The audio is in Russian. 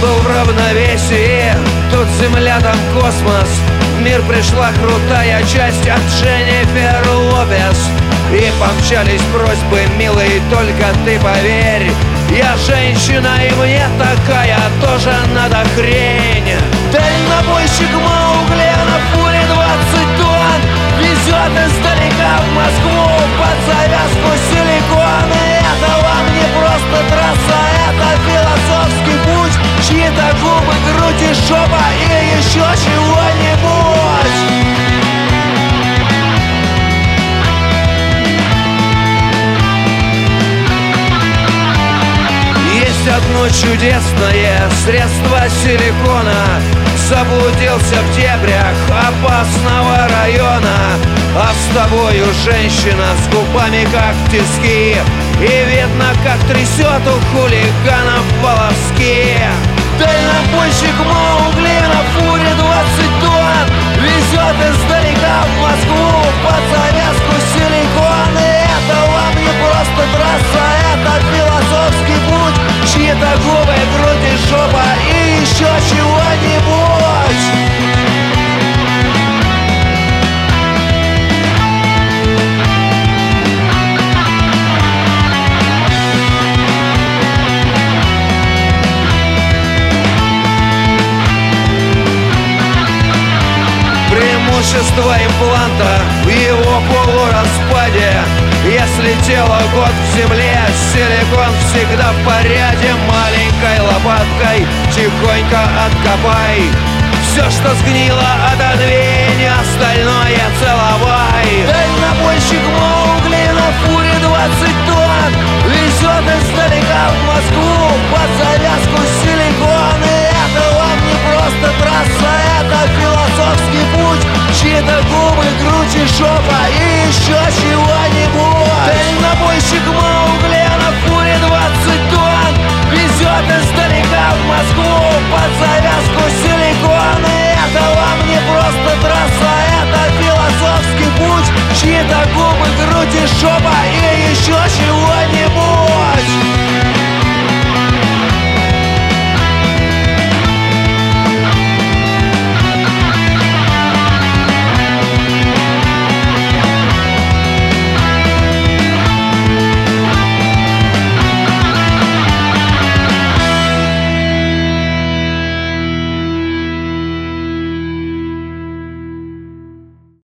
Был в равновесии. Тут земля, там космос. Мир пришла крутая часть от Дженнифер Лопес. И помчались просьбы, милый, только ты поверь. Я женщина и мне такая тоже надо хрень. Дальнобойщик Маугли грудь и еще чего-нибудь. Есть одно чудесное средство силикона. Заблудился в дебрях опасного района. А с тобою женщина с губами как тиски. И видно, как трясет у хулиганов волоски издалека Преимущество импланта в его полураспаде. Если тело год в земле, силикон всегда в порядке. Маленькой лопаткой тихонько откопай. Все, что сгнило, отодвинь, остальное целовай. Дальнобойщик и жопа и еще чего-нибудь. Дальнобойщик Маугли а на фуре 20 тонн. Везет издалека в Москву под завязку силикон И это вам не просто трасса, это философский путь. Чьи-то губы, грудь и жопа и еще чего